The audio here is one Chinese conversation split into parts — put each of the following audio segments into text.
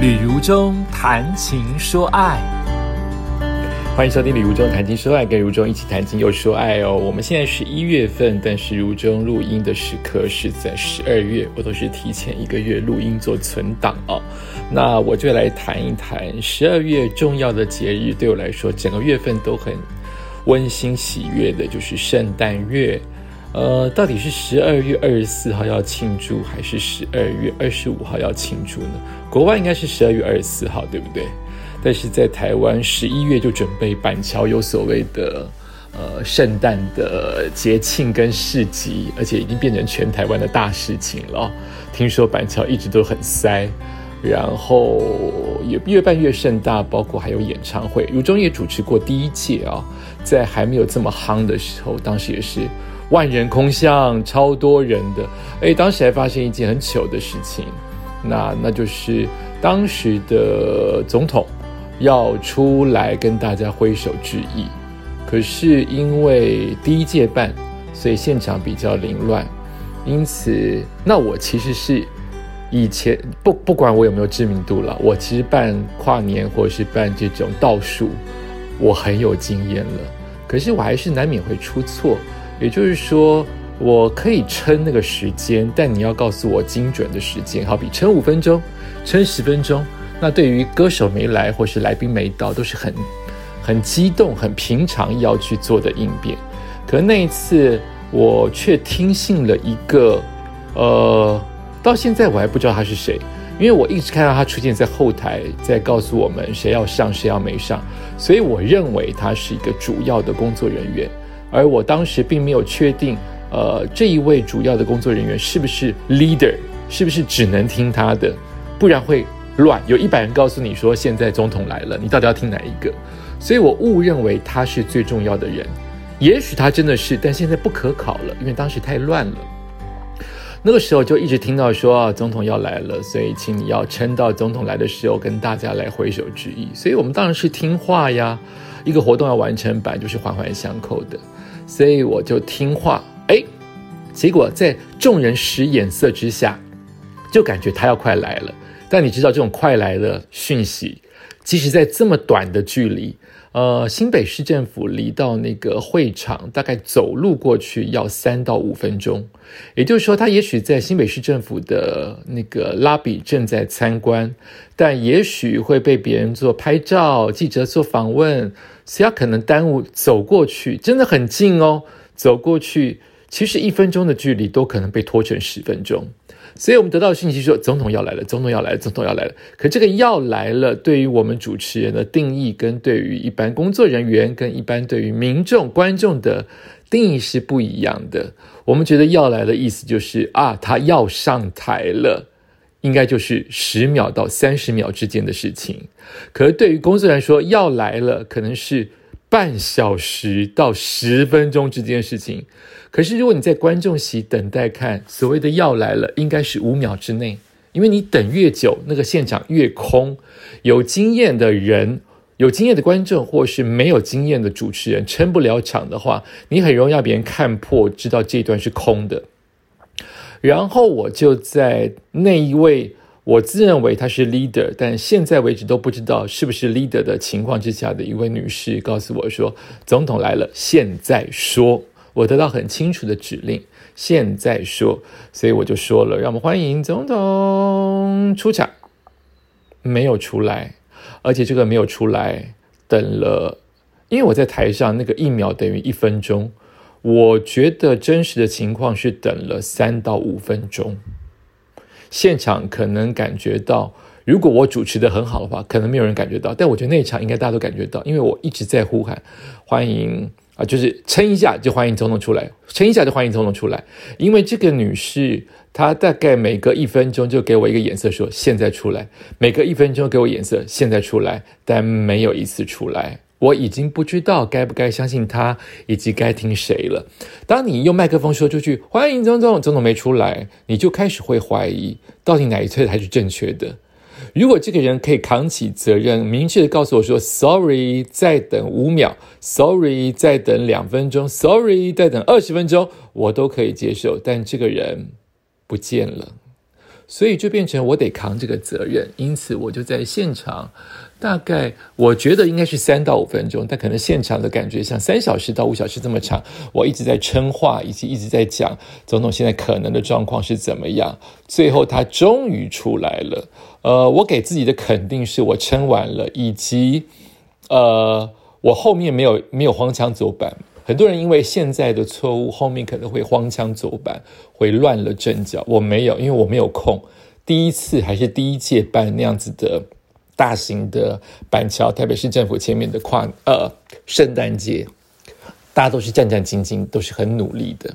旅如中谈情说爱，欢迎收听旅如中谈情说爱，跟如中一起谈情又说爱哦。我们现在是一月份，但是如中录音的时刻是在十二月，我都是提前一个月录音做存档哦。那我就来谈一谈十二月重要的节日，对我来说，整个月份都很温馨喜悦的，就是圣诞月。呃，到底是十二月二十四号要庆祝，还是十二月二十五号要庆祝呢？国外应该是十二月二十四号，对不对？但是在台湾十一月就准备板桥有所谓的呃圣诞的节庆跟市集，而且已经变成全台湾的大事情了。听说板桥一直都很塞，然后也越办越盛大，包括还有演唱会。如中也主持过第一届啊，在还没有这么夯的时候，当时也是。万人空巷，超多人的。哎，当时还发生一件很糗的事情，那那就是当时的总统要出来跟大家挥手致意，可是因为第一届办，所以现场比较凌乱，因此，那我其实是以前不不管我有没有知名度了，我其实办跨年或者是办这种倒数，我很有经验了，可是我还是难免会出错。也就是说，我可以撑那个时间，但你要告诉我精准的时间。好比撑五分钟，撑十分钟，那对于歌手没来或是来宾没到，都是很很激动、很平常要去做的应变。可那一次，我却听信了一个，呃，到现在我还不知道他是谁，因为我一直看到他出现在后台，在告诉我们谁要上，谁要没上，所以我认为他是一个主要的工作人员。而我当时并没有确定，呃，这一位主要的工作人员是不是 leader，是不是只能听他的，不然会乱。有一百人告诉你说现在总统来了，你到底要听哪一个？所以我误认为他是最重要的人，也许他真的是，但现在不可考了，因为当时太乱了。那个时候就一直听到说啊，总统要来了，所以请你要撑到总统来的时候跟大家来挥手致意。所以我们当然是听话呀，一个活动要完成，本来就是环环相扣的。所以我就听话，哎，结果在众人使眼色之下，就感觉他要快来了。但你知道这种快来的讯息，即使在这么短的距离，呃，新北市政府离到那个会场大概走路过去要三到五分钟，也就是说，他也许在新北市政府的那个拉比正在参观，但也许会被别人做拍照、记者做访问。所以可能耽误走过去，真的很近哦。走过去，其实一分钟的距离都可能被拖成十分钟。所以我们得到信息说，总统要来了，总统要来了，总统要来了。可这个要来了，对于我们主持人的定义，跟对于一般工作人员，跟一般对于民众观众的定义是不一样的。我们觉得要来的意思就是啊，他要上台了。应该就是十秒到三十秒之间的事情，可是对于工作人员说，要来了可能是半小时到十分钟之间的事情。可是如果你在观众席等待看，所谓的要来了，应该是五秒之内，因为你等越久，那个现场越空。有经验的人、有经验的观众，或是没有经验的主持人撑不了场的话，你很容易让别人看破，知道这段是空的。然后我就在那一位我自认为他是 leader，但现在为止都不知道是不是 leader 的情况之下的一位女士告诉我说：“总统来了，现在说。”我得到很清楚的指令，现在说，所以我就说了：“让我们欢迎总统出场。”没有出来，而且这个没有出来，等了，因为我在台上那个一秒等于一分钟。我觉得真实的情况是等了三到五分钟，现场可能感觉到，如果我主持的很好的话，可能没有人感觉到，但我觉得那场应该大家都感觉到，因为我一直在呼喊欢迎啊，就是撑一下就欢迎总统出来，撑一下就欢迎总统出来，因为这个女士她大概每隔一分钟就给我一个眼色说现在出来，每隔一分钟给我眼色现在出来，但没有一次出来。我已经不知道该不该相信他，以及该听谁了。当你用麦克风说出去“欢迎总统”，总统没出来，你就开始会怀疑，到底哪一侧才是正确的。如果这个人可以扛起责任，明确的告诉我说 “sorry”，再等五秒；“sorry”，再等两分钟；“sorry”，再等二十分钟，我都可以接受。但这个人不见了。所以就变成我得扛这个责任，因此我就在现场，大概我觉得应该是三到五分钟，但可能现场的感觉像三小时到五小时这么长。我一直在称话，以及一直在讲总统现在可能的状况是怎么样。最后他终于出来了，呃，我给自己的肯定是我撑完了，以及呃，我后面没有没有荒腔走板。很多人因为现在的错误，后面可能会荒腔走板，会乱了阵脚。我没有，因为我没有空。第一次还是第一届办那样子的大型的板桥台北市政府前面的跨呃圣诞节，大家都是战战兢兢，都是很努力的。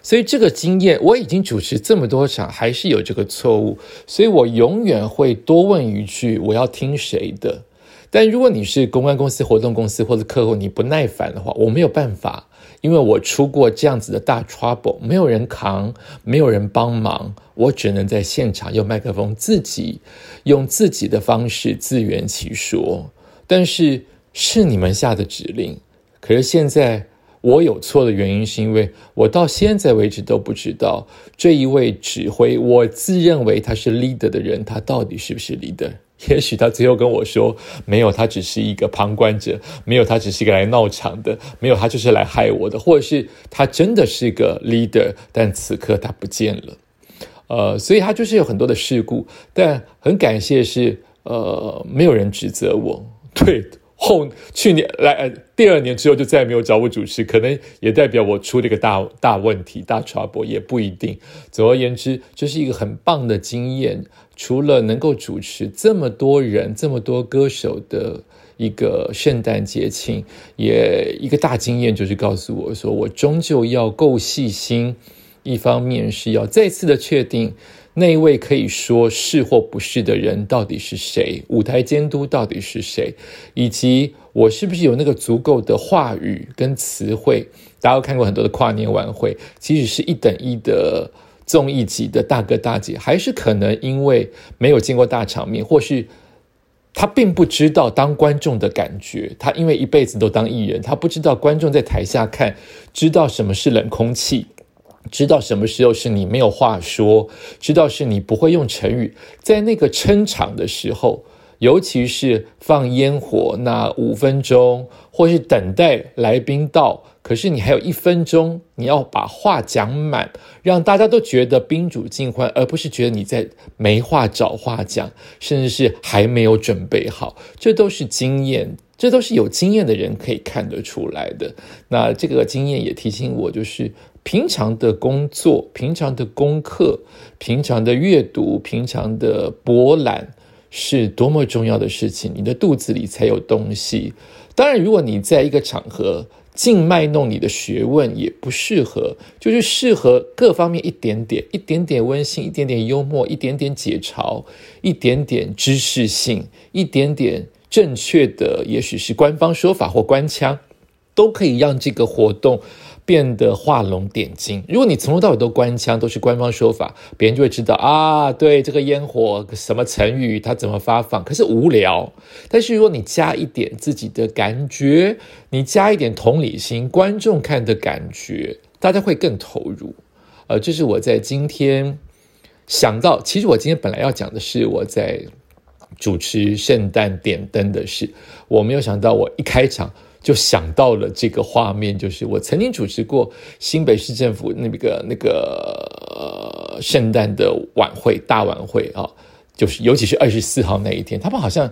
所以这个经验，我已经主持这么多场，还是有这个错误，所以我永远会多问一句：我要听谁的？但如果你是公关公司、活动公司或者客户，你不耐烦的话，我没有办法，因为我出过这样子的大 trouble，没有人扛，没有人帮忙，我只能在现场用麦克风自己用自己的方式自圆其说。但是是你们下的指令，可是现在我有错的原因，是因为我到现在为止都不知道这一位指挥，我自认为他是 leader 的人，他到底是不是 leader。也许他最后跟我说：“没有，他只是一个旁观者；没有，他只是一个来闹场的；没有，他就是来害我的。或者是他真的是一个 leader，但此刻他不见了。呃，所以他就是有很多的事故。但很感谢是，呃，没有人指责我。对。”后去年来第二年之后就再也没有找我主持，可能也代表我出了一个大大问题、大 trouble，也不一定。总而言之，这是一个很棒的经验。除了能够主持这么多人、这么多歌手的一个圣诞节庆，也一个大经验，就是告诉我说，我终究要够细心。一方面是要再次的确定。那一位可以说是或不是的人到底是谁？舞台监督到底是谁？以及我是不是有那个足够的话语跟词汇？大家都看过很多的跨年晚会，即使是一等一的综艺级的大哥大姐，还是可能因为没有见过大场面，或是他并不知道当观众的感觉。他因为一辈子都当艺人，他不知道观众在台下看，知道什么是冷空气。知道什么时候是你没有话说，知道是你不会用成语，在那个撑场的时候，尤其是放烟火那五分钟，或是等待来宾到，可是你还有一分钟，你要把话讲满，让大家都觉得宾主尽欢，而不是觉得你在没话找话讲，甚至是还没有准备好，这都是经验，这都是有经验的人可以看得出来的。那这个经验也提醒我，就是。平常的工作、平常的功课、平常的阅读、平常的博览，是多么重要的事情。你的肚子里才有东西。当然，如果你在一个场合净卖弄你的学问，也不适合。就是适合各方面一点点、一点点温馨、一点点幽默、一点点解嘲、一点点知识性、一点点正确的，也许是官方说法或官腔，都可以让这个活动。变得画龙点睛。如果你从头到尾都官腔，都是官方说法，别人就会知道啊，对这个烟火什么成语，它怎么发放，可是无聊。但是如果你加一点自己的感觉，你加一点同理心，观众看的感觉，大家会更投入。呃，这是我在今天想到，其实我今天本来要讲的是我在主持圣诞点灯的事，我没有想到我一开场。就想到了这个画面，就是我曾经主持过新北市政府那个那个圣诞的晚会大晚会啊，就是尤其是二十四号那一天，他们好像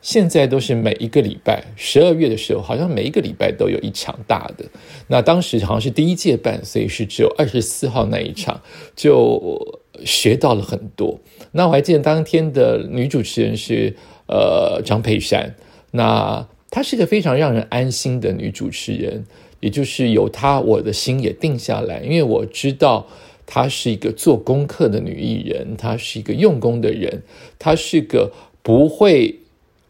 现在都是每一个礼拜十二月的时候，好像每一个礼拜都有一场大的。那当时好像是第一届办，所以是只有二十四号那一场，就学到了很多。那我还记得当天的女主持人是呃张佩珊，那。她是一个非常让人安心的女主持人，也就是有她，我的心也定下来，因为我知道她是一个做功课的女艺人，她是一个用功的人，她是个不会，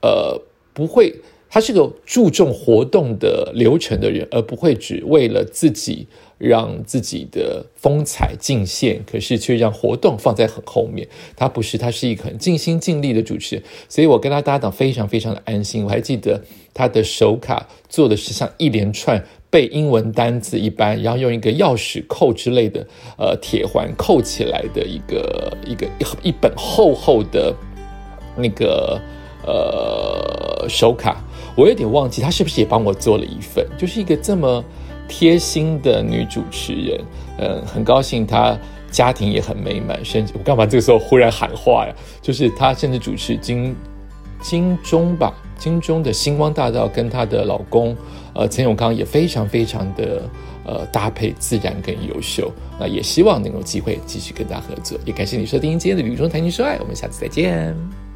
呃，不会，他是个注重活动的流程的人，而不会只为了自己。让自己的风采尽现，可是却让活动放在很后面。他不是，他是一个很尽心尽力的主持人，所以我跟他搭档非常非常的安心。我还记得他的手卡做的是像一连串背英文单字一般，然后用一个钥匙扣之类的呃铁环扣起来的一个一个一一本厚厚的那个呃手卡，我有点忘记她是不是也帮我做了一份，就是一个这么贴心的女主持人，嗯，很高兴她家庭也很美满，甚至我干嘛这个时候忽然喊话呀？就是她甚至主持金金钟吧。金钟的星光大道跟她的老公，呃，陈永康也非常非常的呃搭配自然跟优秀，那也希望能有机会继续跟他合作，也感谢你收听今天的《旅中谈情说爱》，我们下次再见。